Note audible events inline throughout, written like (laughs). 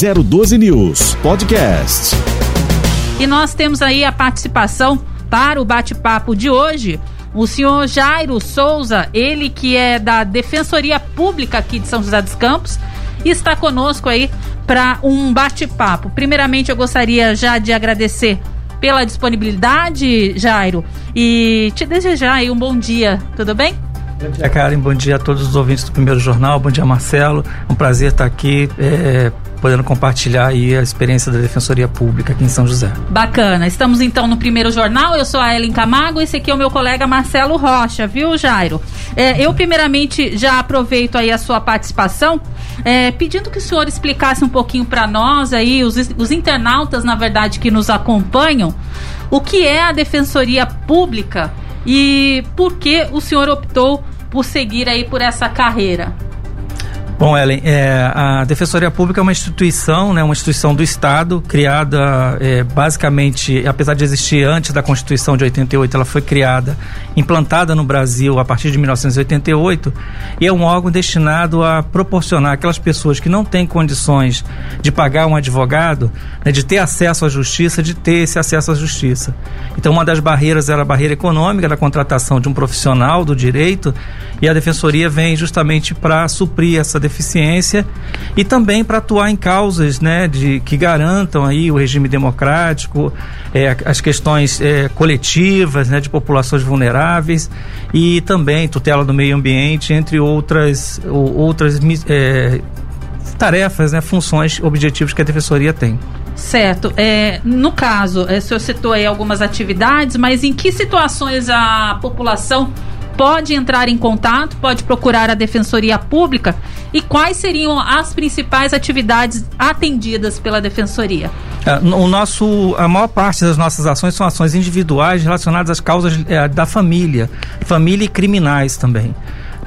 012 News Podcast. E nós temos aí a participação para o bate-papo de hoje. O senhor Jairo Souza, ele que é da Defensoria Pública aqui de São José dos Campos, está conosco aí para um bate-papo. Primeiramente, eu gostaria já de agradecer pela disponibilidade, Jairo, e te desejar aí um bom dia, tudo bem? Bom dia, Karen. Bom dia a todos os ouvintes do Primeiro Jornal. Bom dia, Marcelo. É um prazer estar aqui é, podendo compartilhar aí a experiência da Defensoria Pública aqui em São José. Bacana. Estamos então no Primeiro Jornal. Eu sou a Ellen Camargo. Esse aqui é o meu colega Marcelo Rocha, viu, Jairo? É, eu primeiramente já aproveito aí a sua participação, é, pedindo que o senhor explicasse um pouquinho para nós aí, os, os internautas, na verdade, que nos acompanham, o que é a Defensoria Pública e por que o senhor optou por seguir aí por essa carreira? Bom, Ellen, é, a Defensoria Pública é uma instituição, né, uma instituição do Estado, criada é, basicamente, apesar de existir antes da Constituição de 88, ela foi criada, implantada no Brasil a partir de 1988, e é um órgão destinado a proporcionar aquelas pessoas que não têm condições de pagar um advogado, né, de ter acesso à justiça, de ter esse acesso à justiça. Então, uma das barreiras era a barreira econômica da contratação de um profissional do direito, e a Defensoria vem justamente para suprir essa deficiência e também para atuar em causas né, de, que garantam aí o regime democrático, é, as questões é, coletivas né, de populações vulneráveis e também tutela do meio ambiente, entre outras, ou, outras é, tarefas, né, funções, objetivos que a Defensoria tem. Certo. É, no caso, é, o senhor citou aí algumas atividades, mas em que situações a população pode entrar em contato, pode procurar a Defensoria Pública e quais seriam as principais atividades atendidas pela Defensoria? É, o nosso, a maior parte das nossas ações são ações individuais relacionadas às causas é, da família, família e criminais também.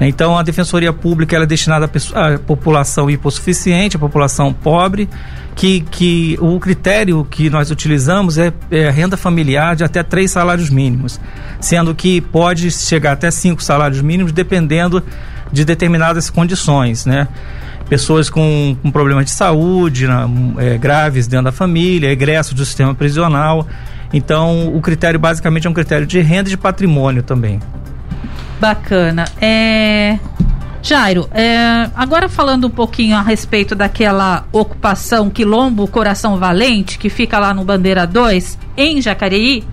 Então, a Defensoria Pública é destinada à população hipossuficiente, à população pobre, que, que o critério que nós utilizamos é, é renda familiar de até três salários mínimos, sendo que pode chegar até cinco salários mínimos, dependendo de determinadas condições, né? Pessoas com, com problemas de saúde, é, graves dentro da família, egresso do sistema prisional. Então, o critério basicamente é um critério de renda e de patrimônio também. Bacana. É... Jairo, é... agora falando um pouquinho a respeito daquela ocupação Quilombo Coração Valente, que fica lá no Bandeira 2, em Jacareí.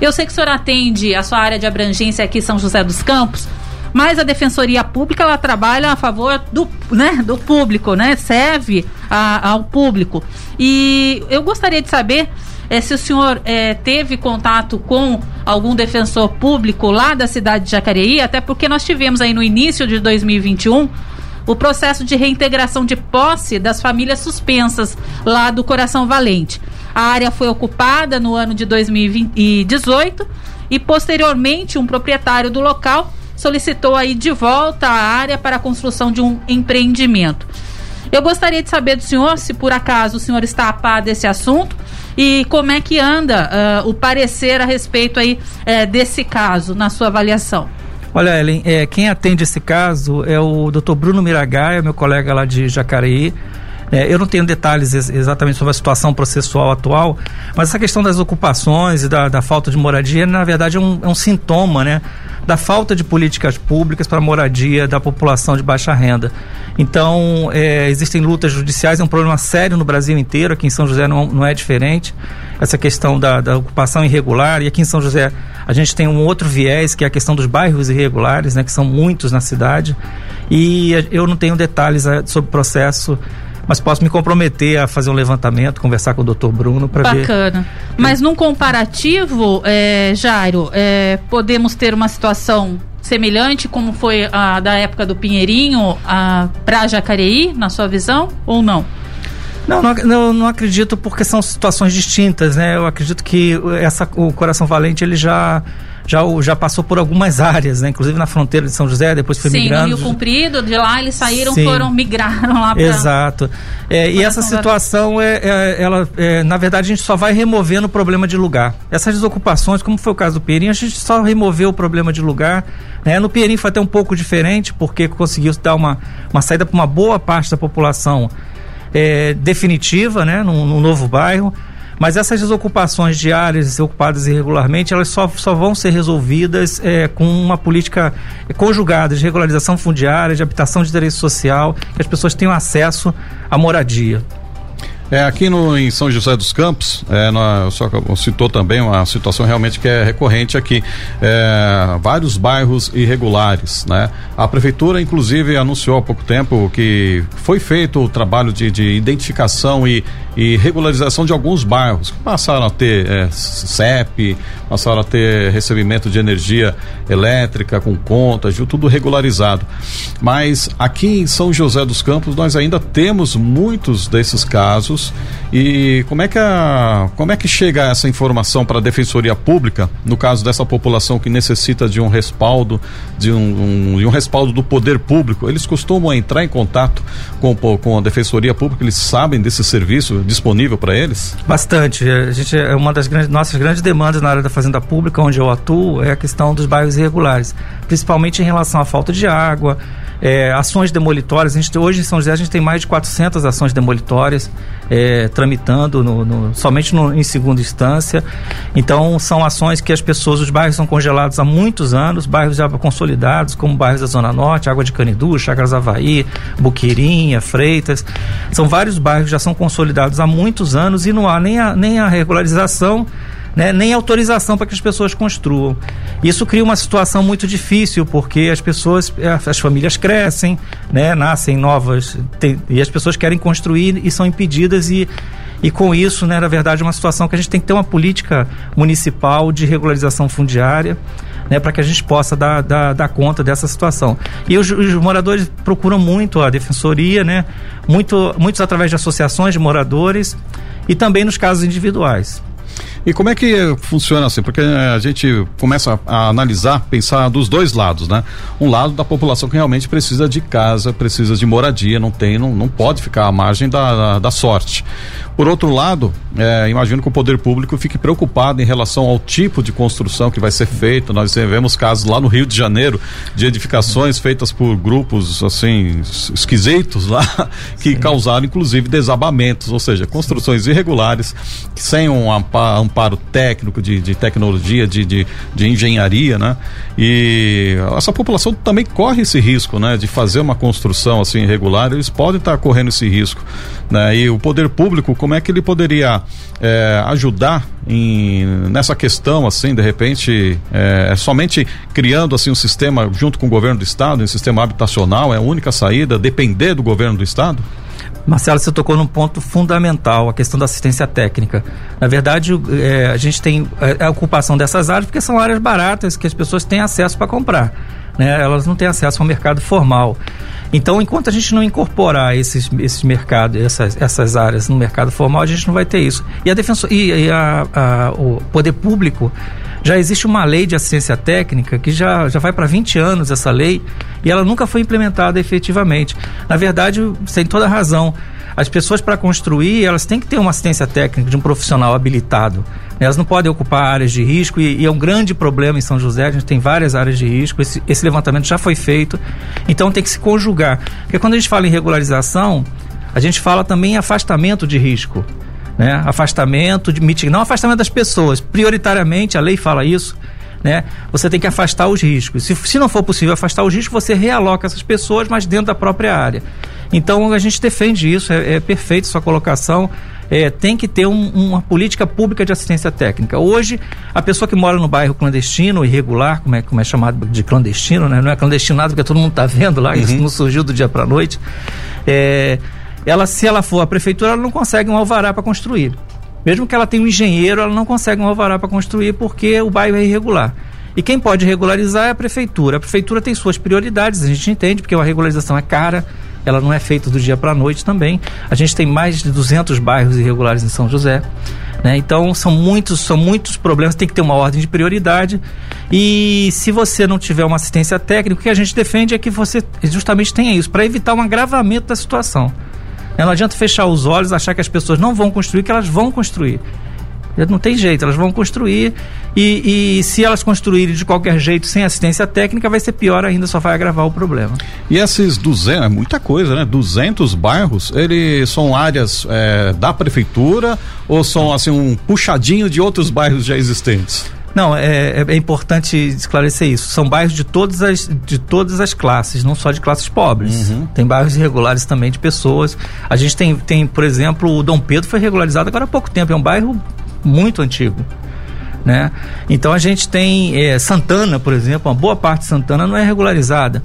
Eu sei que o senhor atende a sua área de abrangência aqui São José dos Campos, mas a Defensoria Pública ela trabalha a favor do, né, do público, né? Serve a, ao público. E eu gostaria de saber é, se o senhor é, teve contato com algum defensor público lá da cidade de Jacareí, até porque nós tivemos aí no início de 2021 o processo de reintegração de posse das famílias suspensas lá do Coração Valente. A área foi ocupada no ano de 2018 e posteriormente um proprietário do local solicitou aí de volta a área para a construção de um empreendimento. Eu gostaria de saber do senhor se por acaso o senhor está a par desse assunto e como é que anda uh, o parecer a respeito aí uh, desse caso, na sua avaliação? Olha, Ellen, é, quem atende esse caso é o Dr. Bruno Miragaia, meu colega lá de Jacareí. É, eu não tenho detalhes ex exatamente sobre a situação processual atual, mas essa questão das ocupações e da, da falta de moradia, na verdade, é um, é um sintoma, né? da falta de políticas públicas para a moradia da população de baixa renda. Então, é, existem lutas judiciais, é um problema sério no Brasil inteiro, aqui em São José não, não é diferente, essa questão da, da, ocupação irregular, e aqui em São José a gente tem um outro viés, que é a questão dos bairros irregulares, né, que são muitos na cidade, e eu não tenho detalhes é, sobre o processo mas posso me comprometer a fazer um levantamento, conversar com o doutor Bruno para ver. Bacana. Mas num comparativo, é, Jairo, é, podemos ter uma situação semelhante como foi a da época do Pinheirinho para Jacareí, na sua visão, ou não? Não, não, não, acredito porque são situações distintas, né? Eu acredito que essa, o Coração Valente ele já já, já passou por algumas áreas, né? Inclusive na fronteira de São José, depois foi Sim, migrando. Sim, Rio Comprido, de lá eles saíram, Sim. foram, migraram lá para... Exato. É, e essa situação, é, é ela, é, na verdade, a gente só vai removendo o problema de lugar. Essas desocupações, como foi o caso do Perim, a gente só removeu o problema de lugar. Né? No Perim foi até um pouco diferente, porque conseguiu dar uma, uma saída para uma boa parte da população é, definitiva, né, num, num novo bairro. Mas essas desocupações de áreas ocupadas irregularmente, elas só, só vão ser resolvidas é, com uma política conjugada de regularização fundiária, de habitação de direito social, que as pessoas tenham acesso à moradia. É, aqui no, em São José dos Campos, é, na, só citou também uma situação realmente que é recorrente aqui. É, vários bairros irregulares, né? A prefeitura, inclusive, anunciou há pouco tempo que foi feito o trabalho de, de identificação e, e, regularização de alguns bairros que passaram a ter é, CEP, passaram a ter recebimento de energia elétrica com contas, tudo regularizado. Mas aqui em São José dos Campos nós ainda temos muitos desses casos e como é que a, como é que chega essa informação para a Defensoria Pública no caso dessa população que necessita de um respaldo, de um, um, de um respaldo do poder público? Eles costumam entrar em contato com, com a Defensoria Pública? Eles sabem desse serviço disponível para eles? Bastante. A gente é uma das grandes, nossas grandes demandas na área da fazenda pública, onde eu atuo, é a questão dos bairros irregulares, principalmente em relação à falta de água, é, ações demolitórias. A gente, hoje em São José a gente tem mais de 400 ações demolitórias é, tramitando no, no, somente no, em segunda instância. Então são ações que as pessoas, os bairros são congelados há muitos anos, bairros já consolidados, como bairros da Zona Norte, Água de Canidu, Chagras Havaí, Buqueirinha, Freitas. São vários bairros que já são consolidados há muitos anos e não há nem a, nem a regularização né, nem autorização para que as pessoas construam. Isso cria uma situação muito difícil, porque as pessoas, eh, as famílias crescem, né, nascem novas, tem, e as pessoas querem construir e são impedidas e e com isso, né, na verdade, é uma situação que a gente tem que ter uma política municipal de regularização fundiária, né, para que a gente possa dar, dar, dar, conta dessa situação. E os, os, moradores procuram muito a defensoria, né, muito, muitos através de associações de moradores e também nos casos individuais. E como é que funciona assim? Porque a gente começa a, analisar, pensar dos dois lados, né? Um lado da população que realmente precisa de casa, precisa de moradia, não tem, não, não pode ficar à margem da, da, da sorte. Por outro lado, é, imagino que o poder público fique preocupado em relação ao tipo de construção que vai ser feita. Nós vemos casos lá no Rio de Janeiro de edificações feitas por grupos assim esquisitos lá (laughs) que Sim. causaram inclusive desabamentos, ou seja, construções irregulares sem um amparo técnico de, de tecnologia, de, de, de engenharia, né? E essa população também corre esse risco, né? De fazer uma construção assim irregular, eles podem estar correndo esse risco, né? E o poder público como é que ele poderia é, ajudar em, nessa questão, assim, de repente, é, é, somente criando assim um sistema junto com o governo do estado, um sistema habitacional, é a única saída, depender do governo do estado? Marcelo, você tocou num ponto fundamental, a questão da assistência técnica. Na verdade, é, a gente tem é, a ocupação dessas áreas porque são áreas baratas que as pessoas têm acesso para comprar. Né? Elas não têm acesso ao mercado formal. Então, enquanto a gente não incorporar esses, esses mercados, essas, essas áreas no mercado formal, a gente não vai ter isso. E a defensor, e, e a, a, o poder público já existe uma lei de assistência técnica que já, já vai para 20 anos essa lei e ela nunca foi implementada efetivamente. Na verdade, tem toda razão. As pessoas para construir, elas têm que ter uma assistência técnica de um profissional habilitado. Elas não podem ocupar áreas de risco e, e, é um grande problema em São José. A gente tem várias áreas de risco. Esse, esse levantamento já foi feito. Então tem que se conjugar. Porque quando a gente fala em regularização, a gente fala também em afastamento de risco. Né? Afastamento de mitigação, não afastamento das pessoas. Prioritariamente, a lei fala isso. Né? Você tem que afastar os riscos. Se, se não for possível afastar os riscos, você realoca essas pessoas, mas dentro da própria área. Então a gente defende isso, é, é perfeito sua colocação é, tem que ter um, uma política pública de assistência técnica. Hoje, a pessoa que mora no bairro clandestino, irregular, como é, como é chamado de clandestino, né? não é clandestinado porque todo mundo está vendo lá, uhum. isso não surgiu do dia para a noite. É, ela, se ela for a prefeitura, ela não consegue um alvará para construir. Mesmo que ela tenha um engenheiro, ela não consegue um alvará para construir porque o bairro é irregular. E quem pode regularizar é a prefeitura. A prefeitura tem suas prioridades, a gente entende, porque a regularização é cara, ela não é feita do dia para a noite também. A gente tem mais de 200 bairros irregulares em São José. Né? Então são muitos, são muitos problemas, tem que ter uma ordem de prioridade. E se você não tiver uma assistência técnica, o que a gente defende é que você justamente tenha isso, para evitar um agravamento da situação. Não adianta fechar os olhos, achar que as pessoas não vão construir, que elas vão construir. Não tem jeito, elas vão construir e, e, se elas construírem de qualquer jeito sem assistência técnica, vai ser pior ainda, só vai agravar o problema. E esses 200, é muita coisa, né? 200 bairros, eles são áreas é, da prefeitura ou são assim um puxadinho de outros bairros já existentes? Não, é, é, importante esclarecer isso. São bairros de todas as, de todas as classes, não só de classes pobres. Uhum. Tem bairros irregulares também de pessoas. A gente tem, tem, por exemplo, o Dom Pedro foi regularizado agora há pouco tempo. É um bairro muito antigo. Né? Então a gente tem é, Santana, por exemplo, uma boa parte de Santana não é regularizada.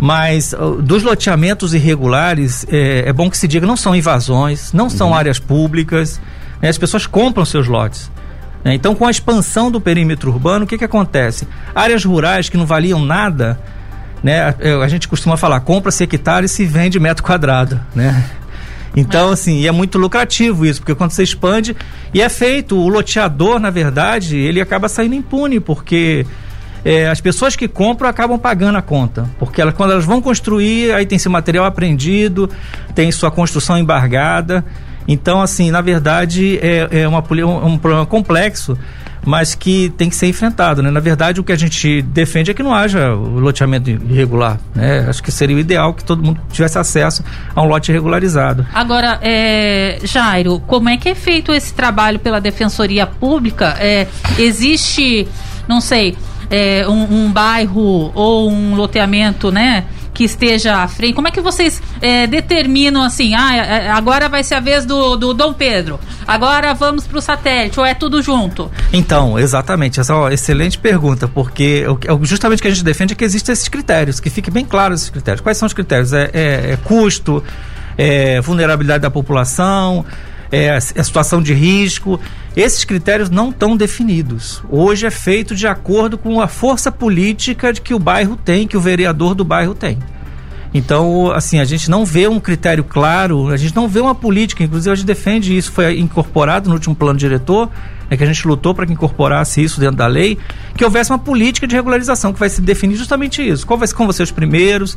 Mas dos loteamentos irregulares, é, é, bom que se diga, não são invasões, não são uhum. áreas públicas. Né? As pessoas compram seus lotes. Né? Então, com a expansão do perímetro urbano, o que, que acontece? Áreas rurais que não valiam nada, né? A, a gente costuma falar, compra-se hectare e se vende metro quadrado, né? Então, é. assim, é muito lucrativo isso, porque quando você expande, e é feito, o loteador, na verdade, ele acaba saindo impune, porque é, as pessoas que compram acabam pagando a conta. Porque elas, quando elas vão construir, aí tem esse material apreendido, tem sua construção embargada. Então, assim, na verdade, é, é uma, um, problema complexo mas que tem que ser enfrentado. Né? Na verdade, o que a gente defende é que não haja loteamento irregular. Né? Acho que seria o ideal que todo mundo tivesse acesso a um lote regularizado. Agora, é, Jairo, como é que é feito esse trabalho pela Defensoria Pública? É, existe, não sei, é, um, um bairro ou um loteamento, né? Que esteja à frente? Como é que vocês é, determinam assim, ah, é, é, agora vai ser a vez do, do Dom Pedro, agora vamos para o satélite, ou é tudo junto? Então, exatamente, essa é uma excelente pergunta, porque justamente o que a gente defende é que existem esses critérios, que fique bem claro esses critérios. Quais são os critérios? É, é, é custo, é vulnerabilidade da população, é, a situação de risco. Esses critérios não estão definidos. Hoje é feito de acordo com a força política de que o bairro tem, que o vereador do bairro tem. Então, assim, a gente não vê um critério claro, a gente não vê uma política, inclusive a gente defende isso, foi incorporado no último plano diretor, é que a gente lutou para que incorporasse isso dentro da lei, que houvesse uma política de regularização que vai se definir justamente isso. Qual vai ser, ser os primeiros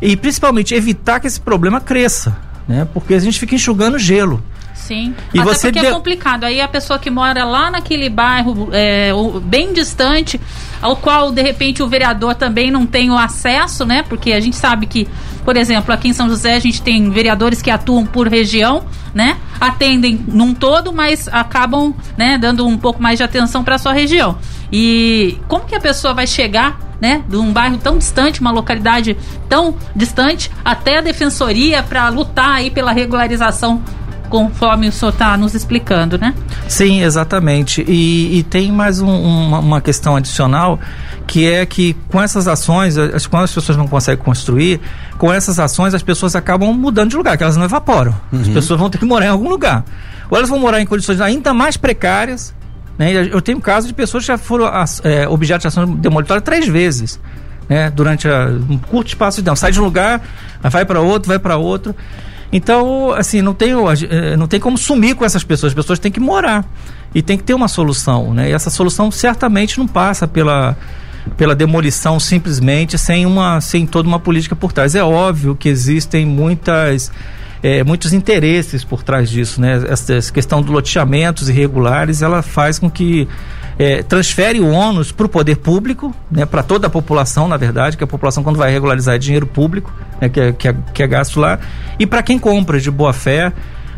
e principalmente evitar que esse problema cresça, né? Porque a gente fica enxugando gelo. Sim. E Até você porque deu... é complicado. Aí a pessoa que mora lá naquele bairro é, bem distante, ao qual de repente o vereador também não tem o acesso, né? Porque a gente sabe que, por exemplo, aqui em São José a gente tem vereadores que atuam por região, né? Atendem num todo, mas acabam, né, dando um pouco mais de atenção para sua região. E como que a pessoa vai chegar né, de um bairro tão distante, uma localidade tão distante, até a defensoria para lutar aí pela regularização conforme o senhor está nos explicando, né? Sim, exatamente. E, e tem mais um, uma, uma, questão adicional, que é que com essas ações, as, quando as pessoas não conseguem construir, com essas ações as pessoas acabam mudando de lugar, que elas não evaporam. Uhum. As pessoas vão ter que morar em algum lugar. Ou elas vão morar em condições ainda mais precárias. Né? Eu tenho casos de pessoas que já foram é, objeto de ação demolitória três vezes. Né, durante a, um curto espaço de tempo. Sai de um lugar, vai para outro, vai para outro. Então, assim, não tem, eh, não tem como sumir com essas pessoas. As pessoas têm que morar. E tem que ter uma solução, né? E essa solução certamente não passa pela, pela demolição simplesmente sem, uma, sem toda uma política por trás. É óbvio que existem muitas. É, muitos interesses por trás disso, né? Essa, essa questão do loteamentos irregulares, ela faz com que é, transfere o ônus para o poder público, né, para toda a população, na verdade, que a população, quando vai regularizar, é dinheiro público, né, que, é, que, é, que é gasto lá, e para quem compra de boa fé,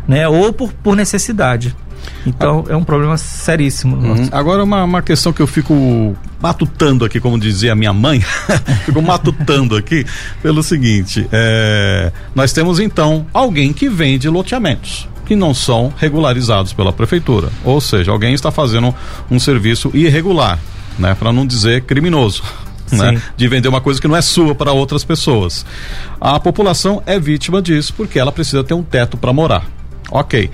né, ou por, por necessidade. Então é um problema seríssimo. Uhum. Agora uma, uma questão que eu fico matutando aqui, como dizia minha mãe, (laughs) fico matutando aqui pelo seguinte: é, nós temos então alguém que vende loteamentos que não são regularizados pela prefeitura. Ou seja, alguém está fazendo um serviço irregular, né, para não dizer criminoso. (laughs) Né, de vender uma coisa que não é sua para outras pessoas. A população é vítima disso porque ela precisa ter um teto para morar. Ok.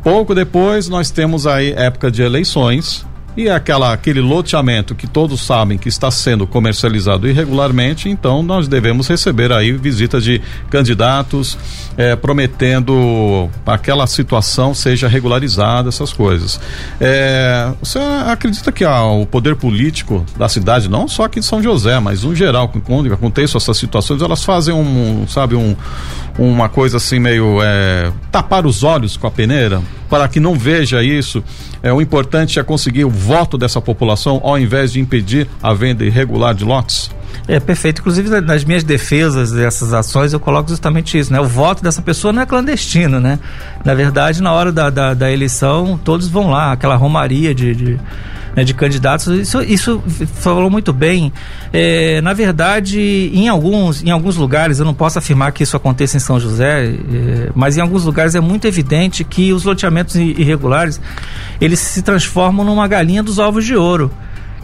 Pouco depois nós temos aí época de eleições e aquela, aquele loteamento que todos sabem que está sendo comercializado irregularmente, então nós devemos receber aí visitas de candidatos eh, prometendo aquela situação seja regularizada, essas coisas. Eh, você acredita que ah, o poder político da cidade, não só aqui de São José, mas no geral, quando acontecem essas situações, elas fazem um, sabe, um, uma coisa assim meio eh, tapar os olhos com a peneira para que não veja isso, é, o importante é conseguir o voto dessa população ao invés de impedir a venda irregular de lotes? É perfeito. Inclusive, nas minhas defesas dessas ações, eu coloco justamente isso, né? O voto dessa pessoa não é clandestino, né? Na verdade, na hora da, da, da eleição, todos vão lá, aquela romaria de, de né, de candidatos. Isso, isso falou muito bem. É, na verdade, em alguns, em alguns lugares, eu não posso afirmar que isso aconteça em São José, é, mas em alguns lugares é muito evidente que os loteamentos irregulares eles se transformam numa galinha dos ovos de ouro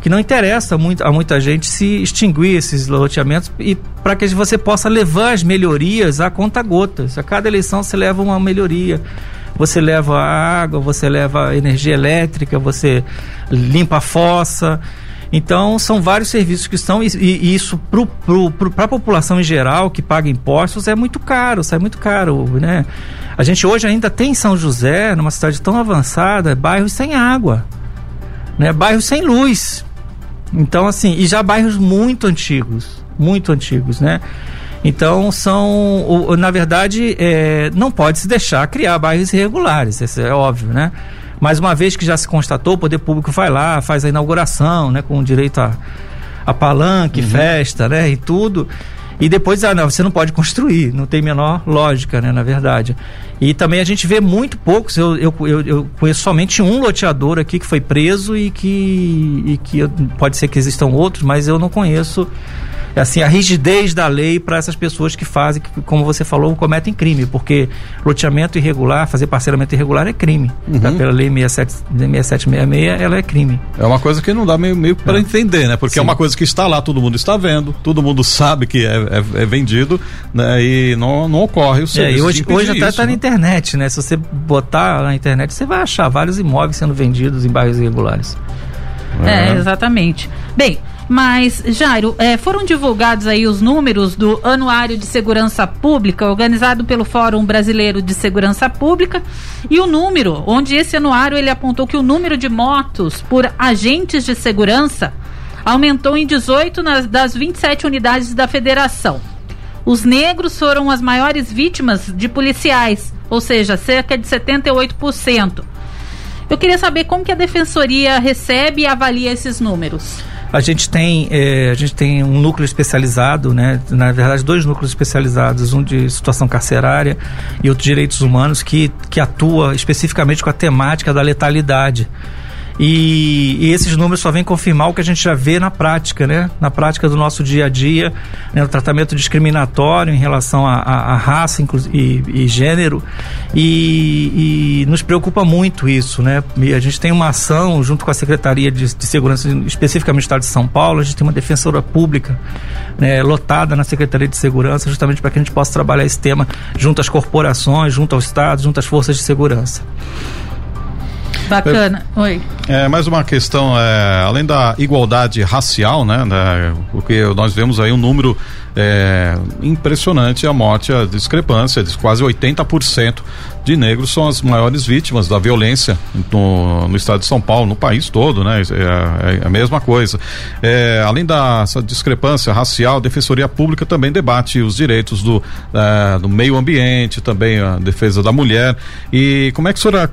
que não interessa muito, a muita gente se extinguir esses loteamentos e para que você possa levar as melhorias a conta gotas. A cada eleição você leva uma melhoria você leva água, você leva energia elétrica, você limpa a fossa. Então, são vários serviços que estão, e, e isso para a população em geral que paga impostos é muito caro, sai muito caro, né? A gente hoje ainda tem em São José, numa cidade tão avançada, bairros sem água, né? Bairros sem luz. Então, assim, e já bairros muito antigos, muito antigos, né? Então são, na verdade, é, não pode se deixar criar bairros irregulares, isso é óbvio, né? Mas uma vez que já se constatou, o poder público vai lá, faz a inauguração, né, com direito a, a palanque, uhum. festa, né, e tudo. E depois, ah, não, você não pode construir, não tem menor lógica, né, na verdade. E também a gente vê muito poucos, eu, eu, eu, eu conheço somente um loteador aqui que foi preso e que, e que pode ser que existam outros, mas eu não conheço assim a rigidez da lei para essas pessoas que fazem, que, como você falou, cometem crime, porque loteamento irregular, fazer parcelamento irregular é crime. Tá? Uhum. Tá? Pela lei 67, 6766, ela é crime. É uma coisa que não dá meio, meio para é. entender, né? Porque é Sim. é uma coisa que está lá, todo mundo está vendo, todo mundo sabe que é, é, é vendido, né? E não, não ocorre o serviço. É, e hoje, hoje até está né? na internet, né? Se você botar na internet, você vai achar vários imóveis sendo vendidos em bairros irregulares. É, exatamente. Bem, mas, Jairo, é, foram divulgados aí os números do Anuário de Segurança Pública, organizado pelo Fórum Brasileiro de Segurança Pública, e o número, onde esse anuário ele apontou que o número de motos por agentes de segurança aumentou em 18 nas, das 27 unidades da federação. Os negros foram as maiores vítimas de policiais, ou seja, cerca de 78%. Eu queria saber como que a defensoria recebe e avalia esses números. A gente tem, é, a gente tem um núcleo especializado, né? na verdade, dois núcleos especializados, um de situação carcerária e outro de direitos humanos, que, que atua especificamente com a temática da letalidade. E, e, esses números só vêm confirmar o que a gente já vê na prática, né? Na prática do nosso dia a dia, né? o tratamento discriminatório em relação à raça e, e, gênero. E, e, nos preocupa muito isso, né? E a gente tem uma ação junto com a Secretaria de, de Segurança, especificamente do Estado de São Paulo, a gente tem uma defensora pública né, lotada na Secretaria de Segurança, justamente para que a gente possa trabalhar esse tema junto às corporações, junto ao Estado, junto às forças de segurança. Bacana. Oi. É, mais uma questão, é, além da igualdade racial, né, né, porque nós vemos aí um número é, impressionante a morte, a discrepância de quase 80% de negros são as maiores vítimas da violência no, no estado de São Paulo, no país todo, né? É, é a mesma coisa. É, além dessa discrepância racial, a Defensoria Pública também debate os direitos do, é, do meio ambiente, também a defesa da mulher. E como é que o senhor,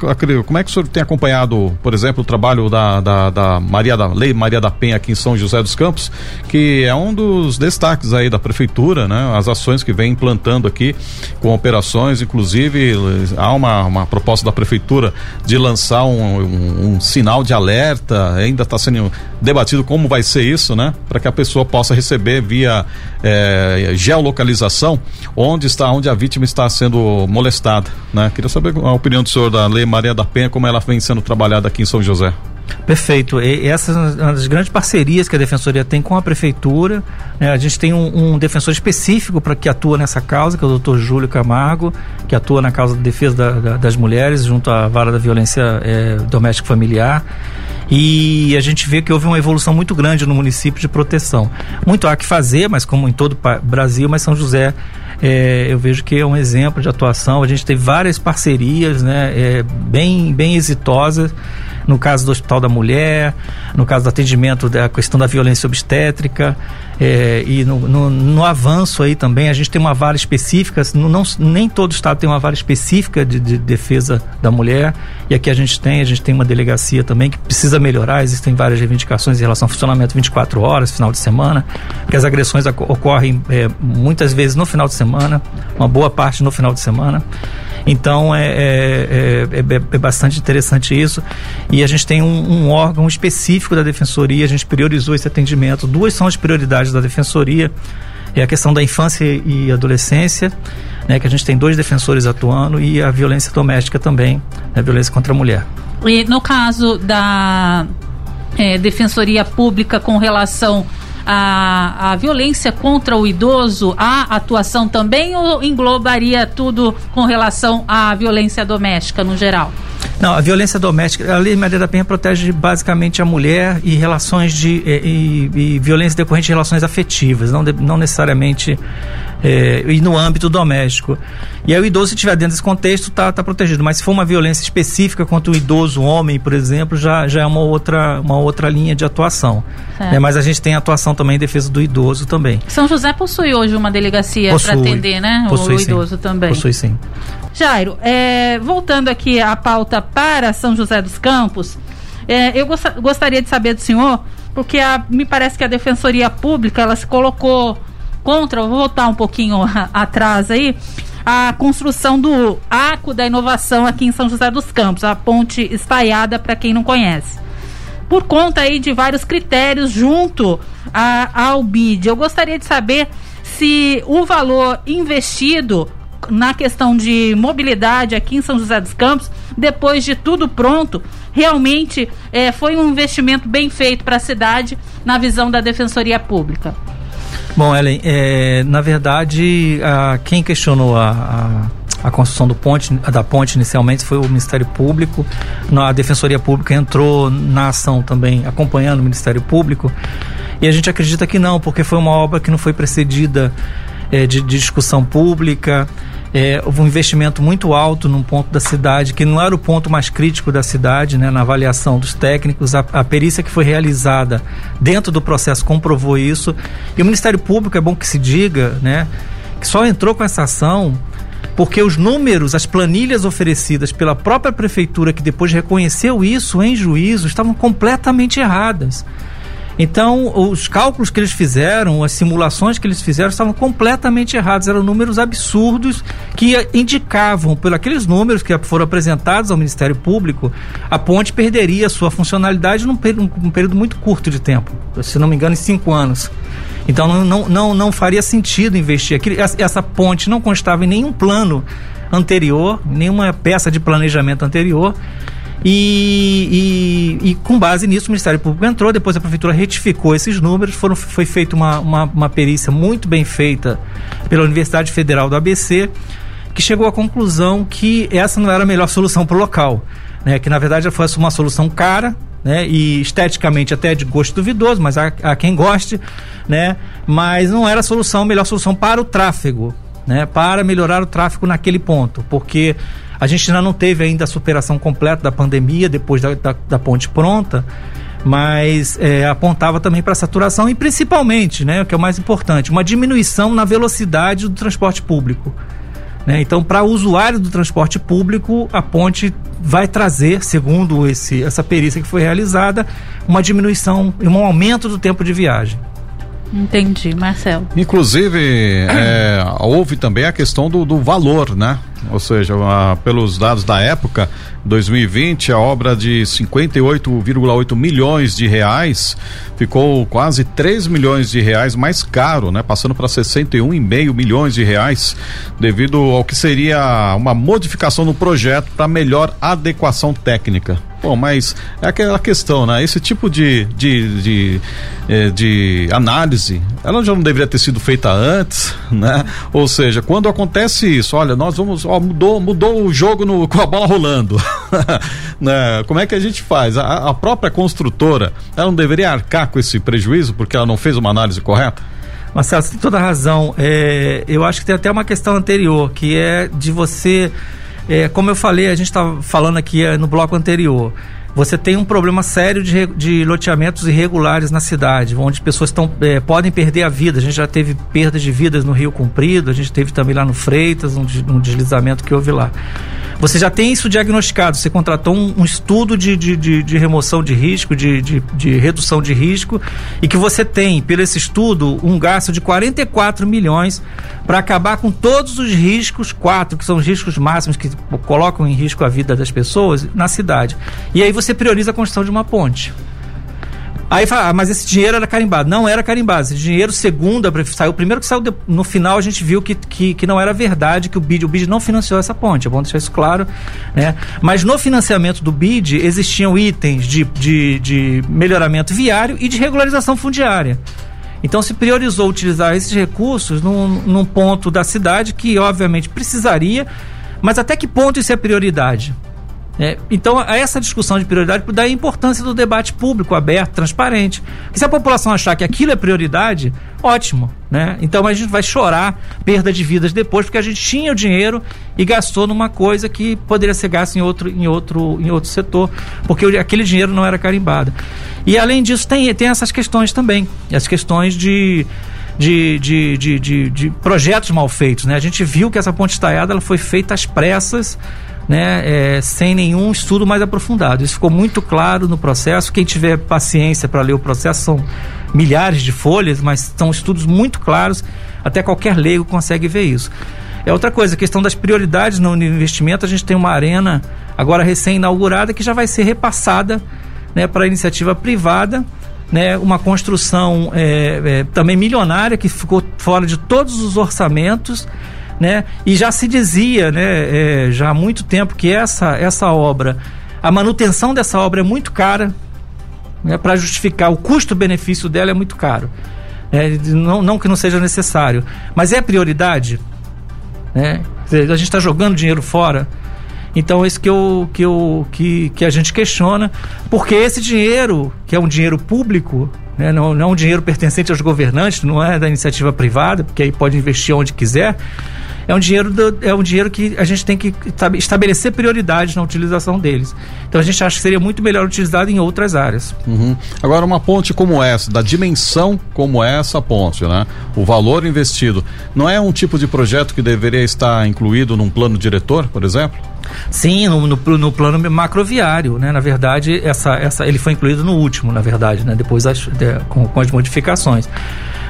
como é que o senhor tem acompanhado, por exemplo, o trabalho da, da, da Maria da Lei Maria da Penha aqui em São José dos Campos, que é um dos destaques aí da prefeitura, né? As ações que vem implantando aqui com operações, inclusive há uma, uma proposta da prefeitura de lançar um, um, um sinal de alerta, ainda está sendo debatido como vai ser isso, né? Para que a pessoa possa receber via é, geolocalização onde está, onde a vítima está sendo molestada, né? Queria saber a opinião do senhor da Lei Maria da Penha, como ela vem sendo trabalhada aqui em São José. Perfeito. E essas são as grandes parcerias que a Defensoria tem com a Prefeitura. Né? A gente tem um, um defensor específico para que atua nessa causa, que é o doutor Júlio Camargo, que atua na causa da defesa da, da, das mulheres, junto à vara da violência é, doméstica familiar. E a gente vê que houve uma evolução muito grande no município de proteção. Muito há que fazer, mas como em todo o Brasil, mas São José é, eu vejo que é um exemplo de atuação. A gente teve várias parcerias né, é, bem, bem exitosas no caso do Hospital da Mulher, no caso do atendimento da questão da violência obstétrica é, e no, no, no, avanço aí também a gente tem uma vara específica, não, nem todo estado tem uma vara específica de, de, defesa da mulher e aqui a gente tem, a gente tem uma delegacia também que precisa melhorar, existem várias reivindicações em relação ao funcionamento 24 horas, final de semana, que as agressões ocorrem é, muitas vezes no final de semana, uma boa parte no final de semana. Então é, é, é, é, bastante interessante isso. E a gente tem um, um, órgão específico da defensoria, a gente priorizou esse atendimento. Duas são as prioridades da defensoria. É a questão da infância e adolescência, né, que a gente tem dois defensores atuando, e a violência doméstica também, né, a violência contra a mulher. E no caso da defensoria pública com relação a, a violência contra o idoso, a atuação também ou englobaria tudo com relação à violência doméstica no geral? Não, a violência doméstica, a Lei Maria da Penha protege basicamente a mulher e relações de e, e, e violência decorrente de relações afetivas, não, de, não necessariamente é, e no âmbito doméstico. E aí o idoso, se estiver dentro desse contexto, está tá protegido. Mas se for uma violência específica contra o idoso homem, por exemplo, já, já é uma outra, uma outra linha de atuação. É, mas a gente tem atuação também em defesa do idoso também. São José possui hoje uma delegacia para atender, né? Possui, o idoso sim. também. Possui sim. Jairo, é, voltando aqui à pauta para São José dos Campos, é, eu gost, gostaria de saber do senhor, porque a, me parece que a Defensoria Pública ela se colocou contra, vou voltar um pouquinho atrás aí, a construção do Arco da Inovação aqui em São José dos Campos, a ponte estaiada para quem não conhece. Por conta aí de vários critérios junto a, ao BID. Eu gostaria de saber se o valor investido na questão de mobilidade aqui em São José dos Campos, depois de tudo pronto, realmente é, foi um investimento bem feito para a cidade na visão da Defensoria Pública. Bom, Ellen, é, na verdade, a, quem questionou a, a, a, construção do ponte, da ponte inicialmente foi o Ministério Público. A Defensoria Pública entrou na ação também, acompanhando o Ministério Público. E a gente acredita que não, porque foi uma obra que não foi precedida é, de, de discussão pública é, houve um investimento muito alto num ponto da cidade, que não era o ponto mais crítico da cidade, né, na avaliação dos técnicos. A, a, perícia que foi realizada dentro do processo comprovou isso. E o Ministério Público, é bom que se diga, né, que só entrou com essa ação porque os números, as planilhas oferecidas pela própria prefeitura, que depois reconheceu isso em juízo, estavam completamente erradas. Então, os cálculos que eles fizeram, as simulações que eles fizeram, estavam completamente errados. Eram números absurdos que indicavam, pelos aqueles números que foram apresentados ao Ministério Público, a ponte perderia sua funcionalidade num período, num período muito curto de tempo. Se não me engano, em cinco anos. Então, não, não, não, não faria sentido investir. essa ponte não constava em nenhum plano anterior, nenhuma peça de planejamento anterior. E, e, e, com base nisso o Ministério Público entrou, depois a Prefeitura retificou esses números, foram, foi feita uma, uma, uma perícia muito bem feita pela Universidade Federal do ABC, que chegou à conclusão que essa não era a melhor solução para o local. Né, que na verdade fosse uma solução cara, né, e esteticamente até de gosto duvidoso, mas há, há quem goste, né, mas não era a solução, melhor solução para o tráfego, né, para melhorar o tráfego naquele ponto, porque a gente ainda não teve ainda a superação completa da pandemia depois da, da, da ponte pronta, mas é, apontava também para saturação e principalmente, né, o que é o mais importante, uma diminuição na velocidade do transporte público. Né? Então, para o usuário do transporte público, a ponte vai trazer, segundo esse, essa perícia que foi realizada, uma diminuição e um aumento do tempo de viagem. Entendi, Marcelo. Inclusive, é, houve também a questão do, do valor, né? Ou seja, a, pelos dados da época, 2020, a obra de 58,8 milhões de reais ficou quase 3 milhões de reais mais caro, né? Passando para 61,5 milhões de reais, devido ao que seria uma modificação no projeto para melhor adequação técnica. Bom, mas é aquela questão, né? Esse tipo de, de, de, eh, de, análise, ela já não deveria ter sido feita antes, né? Ou seja, quando acontece isso, olha, nós vamos, ó, mudou, mudou o jogo no, com a bola rolando, (laughs) né? Como é que a gente faz? A, a própria construtora, ela não deveria arcar com esse prejuízo porque ela não fez uma análise correta? Marcelo, você tem toda a razão. É, eu acho que tem até uma questão anterior, que é de você é, como eu falei, a gente estava falando aqui é, no bloco anterior. Você tem um problema sério de, de loteamentos irregulares na cidade, onde pessoas tão, é, podem perder a vida. A gente já teve perda de vidas no Rio Comprido, a gente teve também lá no Freitas, um, um deslizamento que houve lá. Você já tem isso diagnosticado, você contratou um, um estudo de, de, de, de, remoção de risco, de, de, de redução de risco, e que você tem, pelo esse estudo, um gasto de 44 milhões para acabar com todos os riscos, quatro, que são os riscos máximos que colocam em risco a vida das pessoas na cidade. E aí você você prioriza a construção de uma ponte. Aí fala, ah, mas esse dinheiro era carimbado. Não era carimbado. Esse dinheiro, segundo, saiu primeiro que saiu no final, a gente viu que, que, que, não era verdade, que o BID, o BID não financiou essa ponte. É bom deixar isso claro. Né? Mas no financiamento do BID existiam itens de, de, de melhoramento viário e de regularização fundiária. Então se priorizou utilizar esses recursos num, num ponto da cidade que, obviamente, precisaria, mas até que ponto isso é prioridade? É, então, essa discussão de prioridade dá a importância do debate público, aberto, transparente. se a população achar que aquilo é prioridade, ótimo. Né? Então a gente vai chorar perda de vidas depois, porque a gente tinha o dinheiro e gastou numa coisa que poderia ser gasto em outro, em outro, em outro setor, porque aquele dinheiro não era carimbado. E além disso, tem, tem essas questões também, as questões de. De, de, de, de, de projetos mal feitos. Né? A gente viu que essa ponte estaiada ela foi feita às pressas né, é, sem nenhum estudo mais aprofundado. Isso ficou muito claro no processo. Quem tiver paciência para ler o processo, são milhares de folhas, mas são estudos muito claros, até qualquer leigo consegue ver isso. É outra coisa, a questão das prioridades no investimento, a gente tem uma arena agora recém-inaugurada que já vai ser repassada né, para iniciativa privada, né, uma construção é, é, também milionária que ficou fora de todos os orçamentos né? E já se dizia, né, é, já há muito tempo que essa essa obra, a manutenção dessa obra é muito cara, né, para justificar o custo-benefício dela é muito caro. É, não, não que não seja necessário, mas é prioridade. Né? A gente está jogando dinheiro fora. Então é isso que, eu, que, eu, que, que a gente questiona, porque esse dinheiro, que é um dinheiro público, né, não, não é um dinheiro pertencente aos governantes, não é da iniciativa privada, porque aí pode investir onde quiser, é um dinheiro, do, é um dinheiro que a gente tem que estabelecer prioridades na utilização deles. Então a gente acha que seria muito melhor utilizado em outras áreas. Uhum. Agora, uma ponte como essa, da dimensão como essa ponte, né? O valor investido, não é um tipo de projeto que deveria estar incluído num plano diretor, por exemplo? Sim, no, no, no, plano macroviário, né? Na verdade, essa, essa, ele foi incluído no último, na verdade, né? Depois de, com, com as modificações.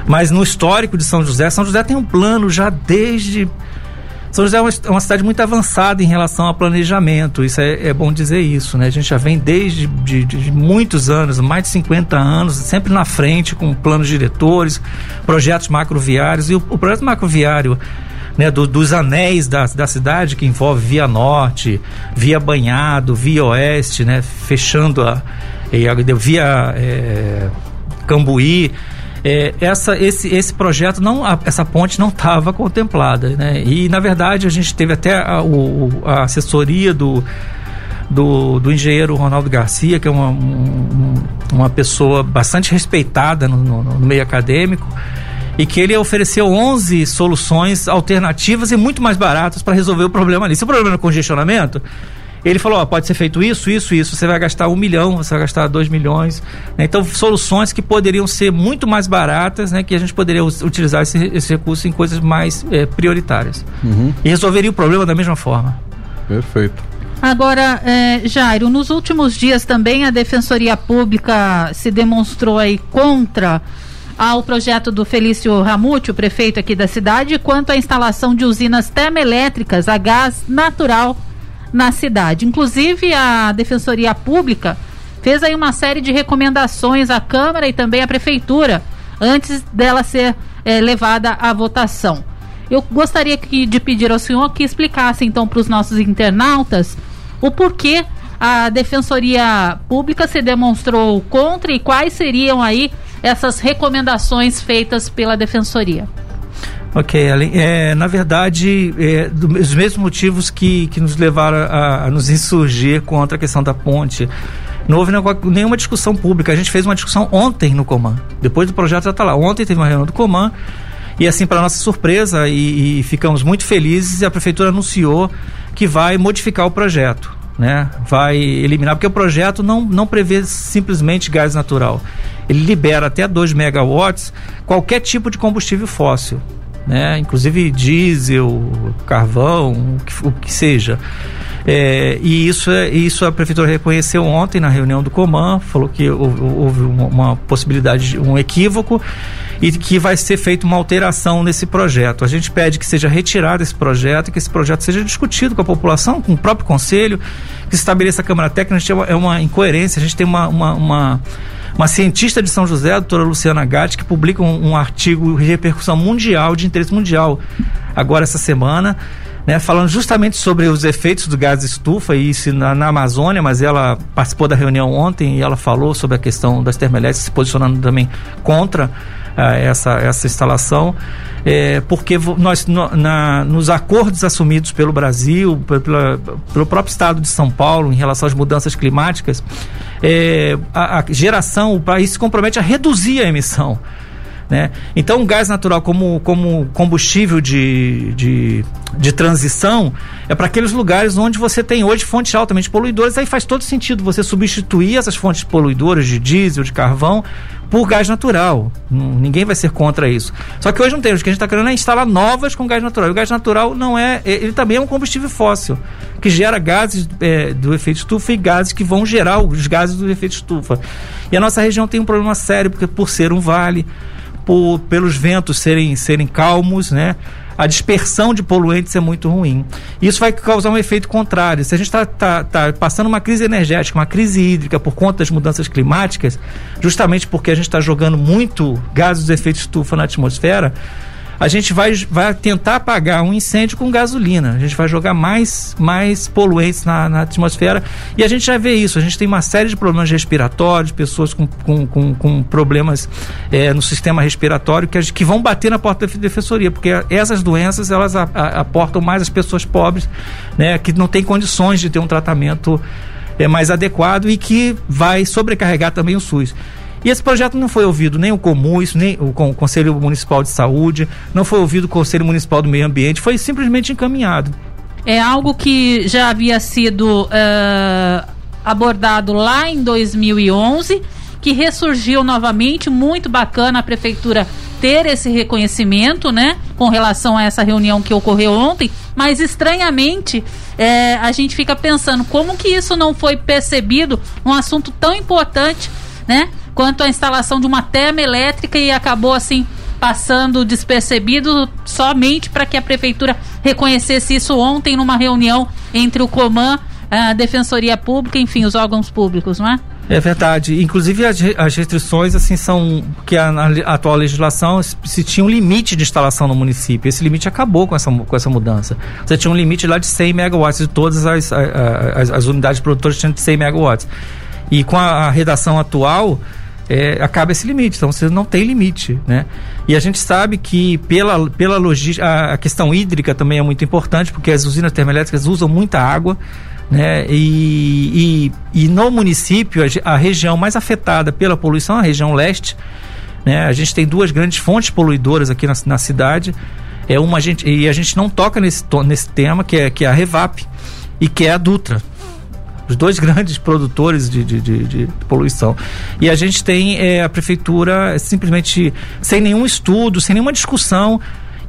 Mas no histórico de São José, São José tem um plano já desde são José é uma, é cidade muito avançada em relação ao planejamento, isso é, é bom dizer isso, né? A gente já vem desde de, de muitos anos, mais de 50 anos, sempre na frente com planos diretores, projetos macroviários, e o, o projeto macroviário né, do, dos anéis da, da cidade, que envolve Via Norte, Via Banhado, Via Oeste, né, fechando a, Via é, Cambuí, é, essa, esse, esse projeto, não, essa ponte não estava contemplada. Né? E, na verdade, a gente teve até a, o, a assessoria do, do, do, engenheiro Ronaldo Garcia, que é uma, um, uma pessoa bastante respeitada no, no, no, meio acadêmico, e que ele ofereceu 11 soluções alternativas e muito mais baratas para resolver o problema ali. Se o problema é congestionamento, ele falou: ó, pode ser feito isso, isso, isso. Você vai gastar um milhão, você vai gastar dois milhões. Né? Então, soluções que poderiam ser muito mais baratas, né? Que a gente poderia utilizar esse, esse recurso em coisas mais é, prioritárias. Uhum. E resolveria o problema da mesma forma. Perfeito. Agora, é, Jairo, nos últimos dias também a Defensoria Pública se demonstrou aí contra ao projeto do Felício Ramute, o prefeito aqui da cidade, quanto à instalação de usinas termoelétricas a gás natural na cidade. Inclusive, a Defensoria Pública fez aí uma série de recomendações à Câmara e também à Prefeitura antes dela ser é, levada à votação. Eu gostaria que, de pedir ao senhor que explicasse então para os nossos internautas o porquê a Defensoria Pública se demonstrou contra e quais seriam aí essas recomendações feitas pela Defensoria. Ok, Ellen. É, na verdade, é, dos mesmos motivos que, que nos levaram a, a, nos insurgir contra a questão da ponte. Não houve nenhuma discussão pública. A gente fez uma discussão ontem no Coman. Depois do projeto já está lá. Ontem teve uma reunião do Coman. E assim, para nossa surpresa, e, e ficamos muito felizes, a prefeitura anunciou que vai modificar o projeto. Né? Vai eliminar, porque o projeto não, não prevê simplesmente gás natural. Ele libera até 2 megawatts qualquer tipo de combustível fóssil, né? Inclusive diesel, carvão, o que, o que seja. É, e isso, é, isso a prefeitura reconheceu ontem na reunião do Coman, falou que houve, uma, possibilidade, um equívoco e que vai ser feita uma alteração nesse projeto. A gente pede que seja retirado esse projeto que esse projeto seja discutido com a população, com o próprio conselho, que se estabeleça a Câmara Técnica. A gente é uma, incoerência, a gente tem uma, uma, uma uma cientista de São José, a doutora Luciana Gatti, que publica um, um, artigo de repercussão mundial, de interesse mundial, agora essa semana, né, falando justamente sobre os efeitos do gás estufa e isso na, na, Amazônia, mas ela participou da reunião ontem e ela falou sobre a questão das termoelétricas, se posicionando também contra essa, essa instalação, é, porque nós no, na, nos acordos assumidos pelo Brasil, pela, pelo próprio Estado de São Paulo em relação às mudanças climáticas, é, a, a geração, o país se compromete a reduzir a emissão. Né? Então, o gás natural como, como combustível de, de, de transição é para aqueles lugares onde você tem hoje fontes altamente poluidoras. Aí faz todo sentido você substituir essas fontes poluidoras de diesel, de carvão, por gás natural. Ninguém vai ser contra isso. Só que hoje não tem. O que a gente está querendo é instalar novas com gás natural. E o gás natural não é. Ele também é um combustível fóssil, que gera gases é, do efeito estufa e gases que vão gerar os gases do efeito estufa. E a nossa região tem um problema sério, porque por ser um vale por, pelos ventos serem, serem calmos, né? a dispersão de poluentes é muito ruim. Isso vai causar um efeito contrário. Se a gente está tá, tá passando uma crise energética, uma crise hídrica por conta das mudanças climáticas, justamente porque a gente está jogando muito gases de efeito estufa na atmosfera, a gente vai, vai tentar apagar um incêndio com gasolina. A gente vai jogar mais, mais poluentes na, na atmosfera. E a gente já vê isso. A gente tem uma série de problemas respiratórios, pessoas com, com, com, com problemas é, no sistema respiratório que, que vão bater na porta da defensoria, porque essas doenças elas a, a, aportam mais as pessoas pobres, né, que não têm condições de ter um tratamento é, mais adequado e que vai sobrecarregar também o SUS. E esse projeto não foi ouvido nem o Comum, isso, nem o, o Conselho Municipal de Saúde, não foi ouvido o Conselho Municipal do Meio Ambiente, foi simplesmente encaminhado. É algo que já havia sido uh, abordado lá em 2011, que ressurgiu novamente, muito bacana a prefeitura ter esse reconhecimento, né, com relação a essa reunião que ocorreu ontem, mas estranhamente é, a gente fica pensando como que isso não foi percebido, um assunto tão importante, né, quanto à instalação de uma termoelétrica e acabou assim passando despercebido somente para que a prefeitura reconhecesse isso ontem numa reunião entre o Coman, a Defensoria Pública, enfim, os órgãos públicos, não é? É verdade. Inclusive as, as restrições assim são que a, a, atual legislação se tinha um limite de instalação no município. Esse limite acabou com essa, com essa mudança. Você tinha um limite lá de 100 megawatts de todas as, as, as unidades produtoras tinham de 100 megawatts. E com a, a redação atual é, acaba esse limite. Então você não tem limite, né? E a gente sabe que pela, pela logística, a, questão hídrica também é muito importante, porque as usinas termoelétricas usam muita água. Né? E, e, e no município, a, a, região mais afetada pela poluição é a região leste. Né? A gente tem duas grandes fontes poluidoras aqui na, na cidade. É uma, a gente, e a gente não toca nesse, nesse tema, que é, que é a Revap e que é a Dutra os dois (laughs) grandes produtores de, de, de, de poluição. E a gente tem é, a prefeitura simplesmente sem nenhum estudo, sem nenhuma discussão.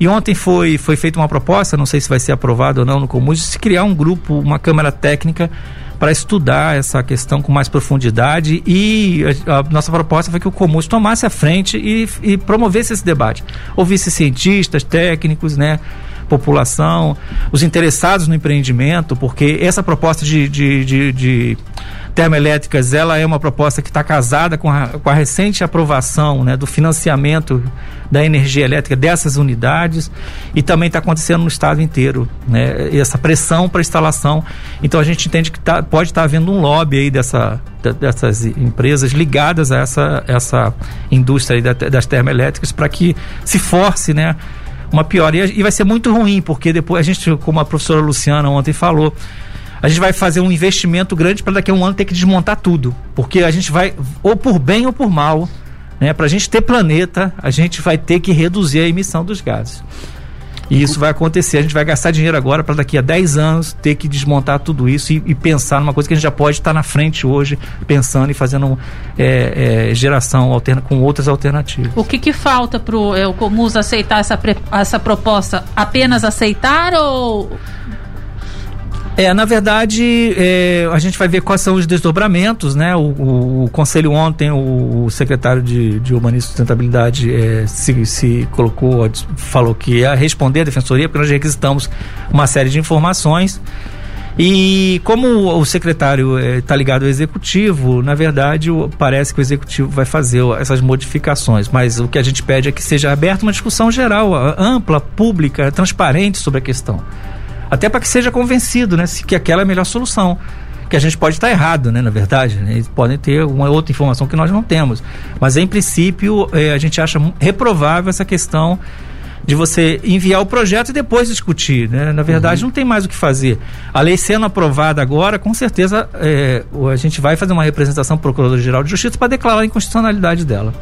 E ontem foi, foi feita uma proposta, não sei se vai ser aprovada ou não no Comus, de se criar um grupo, uma câmara técnica para estudar essa questão com mais profundidade e a, a nossa proposta foi que o Comus tomasse a frente e, e promovesse esse debate. Ouvisse cientistas, técnicos, né? População, os interessados no empreendimento, porque essa proposta de, de, de, de termoelétricas, ela é uma proposta que está casada com a, com a recente aprovação né, do financiamento da energia elétrica dessas unidades e também está acontecendo no estado inteiro, né, essa pressão para instalação. Então a gente entende que tá, pode estar tá havendo um lobby aí dessa, dessas empresas ligadas a essa, essa indústria das termoelétricas para que se force, né, uma piora. E, e vai ser muito ruim, porque depois a gente, como a professora Luciana ontem falou, a gente vai fazer um investimento grande para daqui a um ano ter que desmontar tudo. Porque a gente vai, ou por bem ou por mal, né? Para a gente ter planeta, a gente vai ter que reduzir a emissão dos gases. E isso vai acontecer. A gente vai gastar dinheiro agora para daqui a 10 anos ter que desmontar tudo isso e, e, pensar numa coisa que a gente já pode estar na frente hoje, pensando e fazendo é, é, geração alterna, com outras alternativas. O que, que falta para o é, Comus aceitar essa, essa proposta? Apenas aceitar ou é, na verdade, é, a gente vai ver quais são os desdobramentos, né? O, o, o conselho ontem, o, o, secretário de, de Urbanismo e Sustentabilidade é, se, se colocou, falou que ia responder à defensoria, porque nós requisitamos uma série de informações. E como o secretário está é, ligado ao executivo, na verdade parece que o executivo vai fazer essas modificações. Mas o que a gente pede é que seja aberta uma discussão geral, ampla, pública, transparente sobre a questão. Até para que seja convencido, né? Que aquela é a melhor solução. Que a gente pode estar errado, né? Na verdade, né? eles podem ter uma outra informação que nós não temos. Mas, em princípio, eh, a gente acha reprovável essa questão de você enviar o projeto e depois discutir. Né? Na verdade, uhum. não tem mais o que fazer. A lei sendo aprovada agora, com certeza é, a gente vai fazer uma representação para o Procurador-Geral de Justiça para declarar a inconstitucionalidade dela.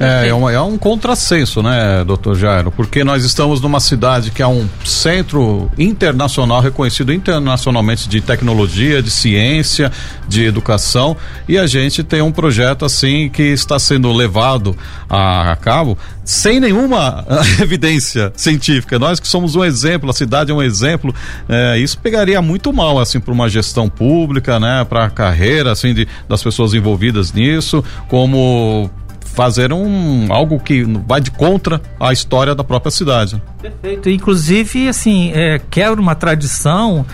É, é, uma, é, um contrassenso, né, doutor Jairo? Porque nós estamos numa cidade que é um centro internacional, reconhecido internacionalmente de tecnologia, de ciência, de educação, e a gente tem um projeto assim que está sendo levado a, a cabo sem nenhuma (laughs) evidência científica. Nós que somos um exemplo, a cidade é um exemplo, é, isso pegaria muito mal assim para uma gestão pública, né, para a carreira assim de, das pessoas envolvidas nisso, como fazer um algo que vai de contra a história da própria cidade. Perfeito. Inclusive, assim, é, quebra uma tradição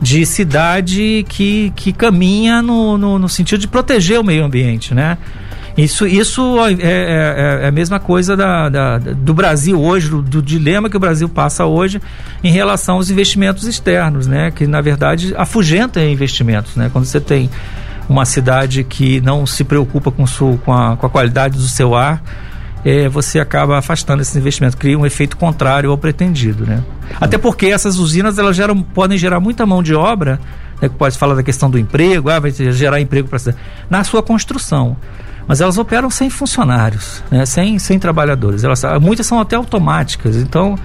de cidade que, que caminha no, no, no sentido de proteger o meio ambiente, né? Isso, isso é, é, é, é a mesma coisa da, da, do Brasil hoje, do, do, dilema que o Brasil passa hoje em relação aos investimentos externos, né? Que na verdade afugenta investimentos, né? Quando você tem uma cidade que não se preocupa com, su, com, a, com a qualidade do seu ar, é, você acaba afastando esses investimentos, cria um efeito contrário ao pretendido, né? Até porque essas usinas elas geram, podem gerar muita mão de obra, né, pode falar da questão do emprego, ah, vai gerar emprego para na sua construção. Mas elas operam sem funcionários, né, sem, sem trabalhadores. Elas, muitas são até automáticas, então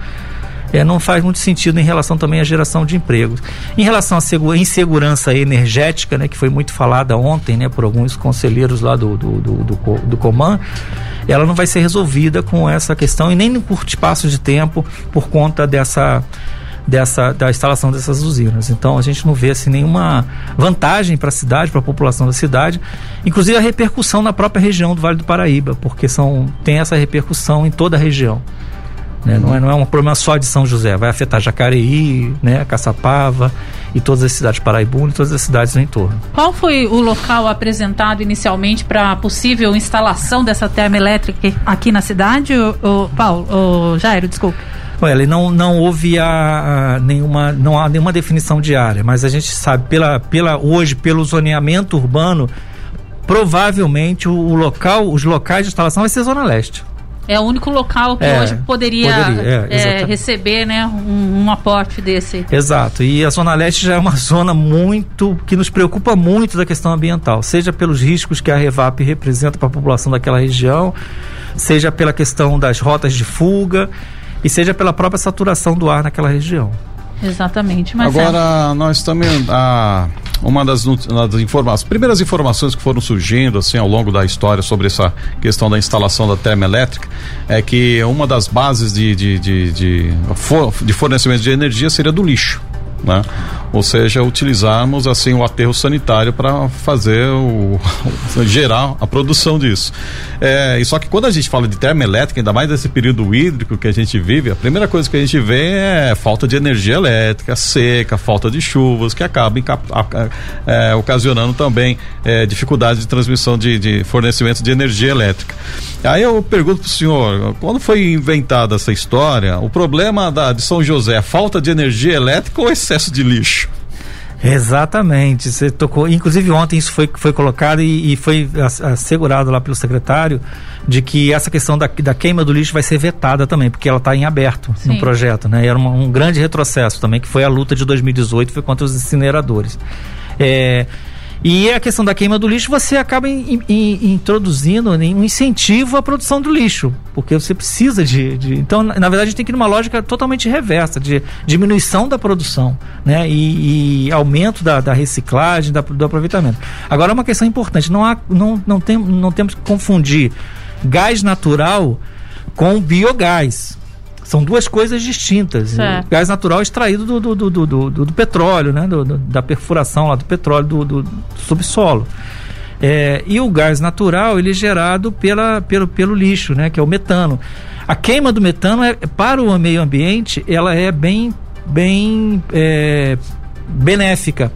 é, não faz muito sentido em relação também à geração de empregos. Em relação à insegurança energética, né, que foi muito falada ontem né, por alguns conselheiros lá do, do, do, do, do Coman, ela não vai ser resolvida com essa questão e nem no curto espaço de tempo por conta dessa dessa da instalação dessas usinas. Então a gente não vê assim nenhuma vantagem para a cidade, para a população da cidade, inclusive a repercussão na própria região do Vale do Paraíba, porque são tem essa repercussão em toda a região. Né? Não, é, não é um problema só de São José, vai afetar Jacareí, né? Caçapava e todas as cidades Paraibuna e todas as cidades no entorno. Qual foi o local apresentado inicialmente para a possível instalação dessa termoelétrica aqui na cidade, o, o Paulo, o Jairo, desculpe? Olha, não, não houve a, a, nenhuma, não há nenhuma definição de área, mas a gente sabe pela, pela hoje pelo zoneamento urbano, provavelmente o, o local, os locais de instalação vai ser zona leste. É o único local que é, hoje poderia, poderia é, é, receber né, um, um, aporte desse. Exato. E a Zona Leste já é uma (laughs) zona muito que nos preocupa muito da questão ambiental, seja pelos riscos que a Revap representa para a população daquela região, seja pela questão das rotas de fuga e seja pela própria saturação do ar naquela região. Exatamente. Agora, nós também. A, uma das, das informações, primeiras informações que foram surgindo assim ao longo da história sobre essa questão da instalação da termoelétrica é que uma das bases de, de, de, de, de fornecimento de energia seria do lixo. Né? Ou seja, utilizarmos assim o aterro sanitário para fazer o gerar a produção disso. É, e só que quando a gente fala de termoelétrica, ainda mais nesse período hídrico que a gente vive, a primeira coisa que a gente vê é falta de energia elétrica, seca, falta de chuvas, que acabam é, ocasionando também é, dificuldade de transmissão de, de fornecimento de energia elétrica. Aí eu pergunto para o senhor, quando foi inventada essa história, o problema da, de São José é falta de energia elétrica ou excesso de lixo? Exatamente, você tocou. Inclusive ontem isso foi, foi colocado e, e foi assegurado lá pelo secretário de que essa questão da, da queima do lixo vai ser vetada também, porque ela está em aberto Sim. no projeto, né? Era uma, um grande retrocesso também, que foi a luta de 2018, foi contra os incineradores. É, E a questão da queima do lixo, você acaba in, in, introduzindo um incentivo à produção do lixo, porque você precisa de. de então, na, verdade, tem que ir numa lógica totalmente reversa, de diminuição da produção né? e, e aumento da, da reciclagem, da, do aproveitamento. Agora, uma questão importante: não, há, não, não, tem, não temos que confundir gás natural com biogás. São duas coisas distintas. O gás natural é extraído do, do, do, do, do, petróleo, né? Da perfuração lá do petróleo do, do subsolo. É, e o gás natural ele é gerado pela, pelo, pelo lixo, né? Que é o metano. A queima do metano é, para o meio ambiente ela é bem, bem é, benéfica.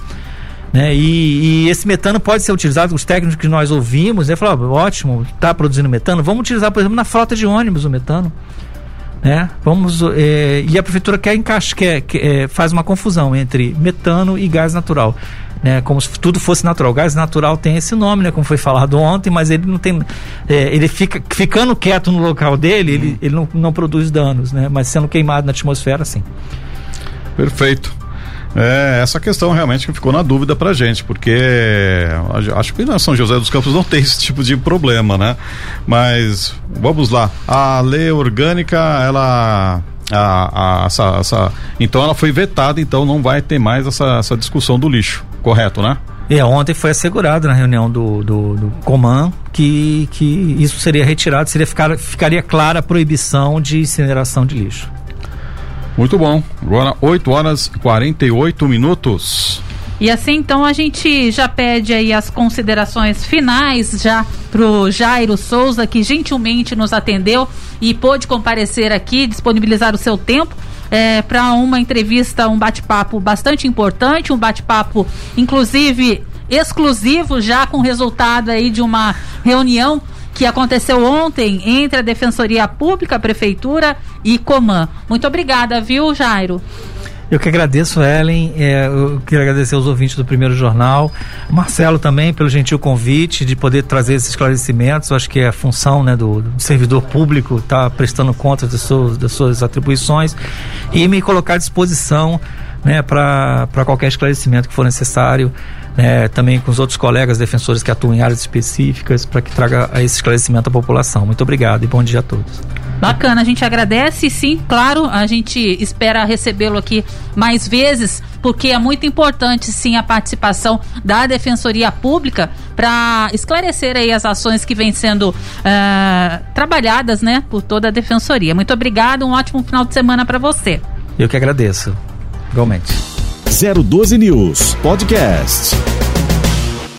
Né? E, e, esse metano pode ser utilizado, os técnicos que nós ouvimos, né? Falaram, ótimo, está produzindo metano, vamos utilizar, por exemplo, na frota de ônibus o metano né? Vamos é, e a prefeitura quer encaixar, quer, quer é, faz uma confusão entre metano e gás natural. Né, como se tudo fosse natural. O gás natural tem esse nome, né, como foi falado ontem, mas ele não tem. É, ele fica ficando quieto no local dele, ele, ele não, não produz danos, né? Mas sendo queimado na atmosfera, sim. Perfeito. É, essa questão realmente que ficou na dúvida pra gente, porque acho que na São José dos Campos não (laughs) tem esse tipo de problema, né? Mas vamos lá. A lei orgânica, ela a, a, essa, essa, então ela foi vetada, então não vai ter mais essa, essa discussão do lixo, correto, né? É, ontem foi assegurado na reunião do, do, do Coman que, que isso seria retirado, seria ficar, ficaria clara a proibição de incineração de lixo. Muito bom. Agora 8 horas e 48 minutos. E assim então a gente já pede aí as considerações finais já pro Jairo Souza que gentilmente nos atendeu e pôde comparecer aqui, disponibilizar o seu tempo é, para uma entrevista, um bate-papo bastante importante, um bate-papo inclusive exclusivo já com resultado aí de uma reunião que aconteceu ontem entre a Defensoria Pública, a Prefeitura e Coman. Muito obrigada, viu, Jairo? Eu que agradeço, Ellen. É, eu queria agradecer aos ouvintes do primeiro jornal. Marcelo também pelo gentil convite de poder trazer esses esclarecimentos. Eu acho que é a função né, do, do servidor público estar tá prestando contas das suas, das suas atribuições e me colocar à disposição né, para qualquer esclarecimento que for necessário né, também com os outros colegas defensores que atuam em áreas específicas para que traga esse esclarecimento à população. Muito obrigado e bom dia a todos. Bacana, a gente agradece sim, claro, a gente espera recebê-lo aqui mais vezes, porque é muito importante sim a participação da Defensoria Pública para esclarecer aí as ações que vêm sendo uh, trabalhadas, né, por toda a Defensoria. Muito obrigado, um ótimo final de semana para você. Eu que agradeço, igualmente. 012 News Podcast.